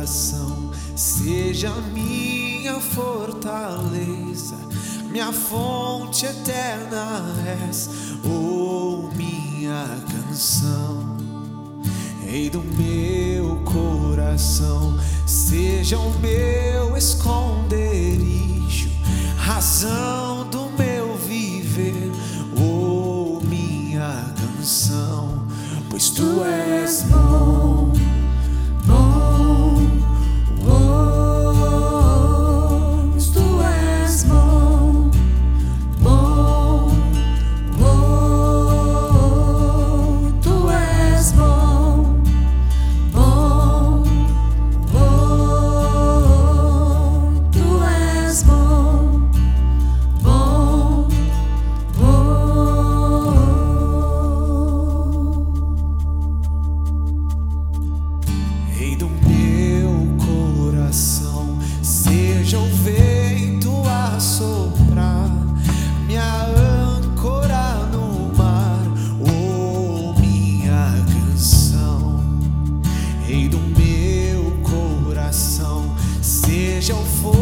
coração seja minha fortaleza, minha fonte eterna és, ou oh, minha canção. Rei do meu coração, seja o meu esconderijo, razão do meu viver, ou oh, minha canção, pois tu és bom. seja o fogo.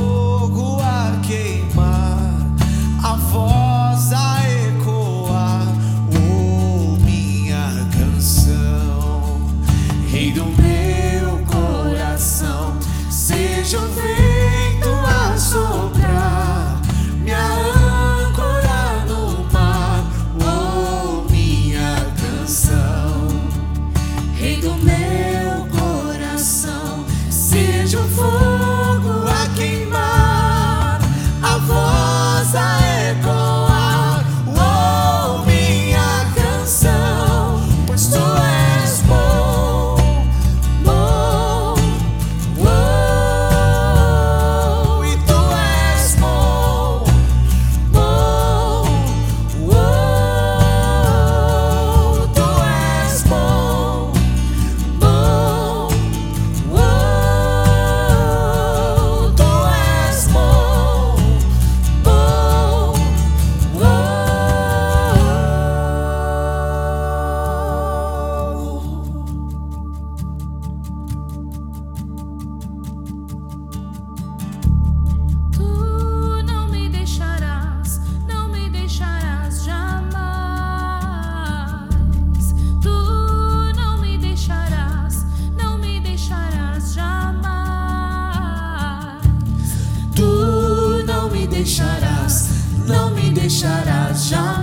deixarás, não me deixarás jamais.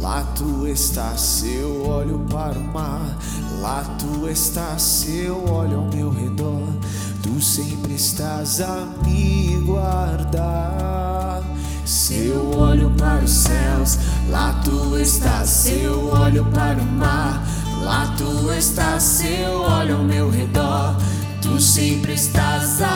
Lá tu estás, eu olho para o mar. Lá tu estás, eu olho ao meu redor. Tu sempre estás a me guardar. Se eu olho para os céus, lá tu estás. seu eu olho para o mar, lá tu estás. seu eu olho ao meu redor, tu sempre estás a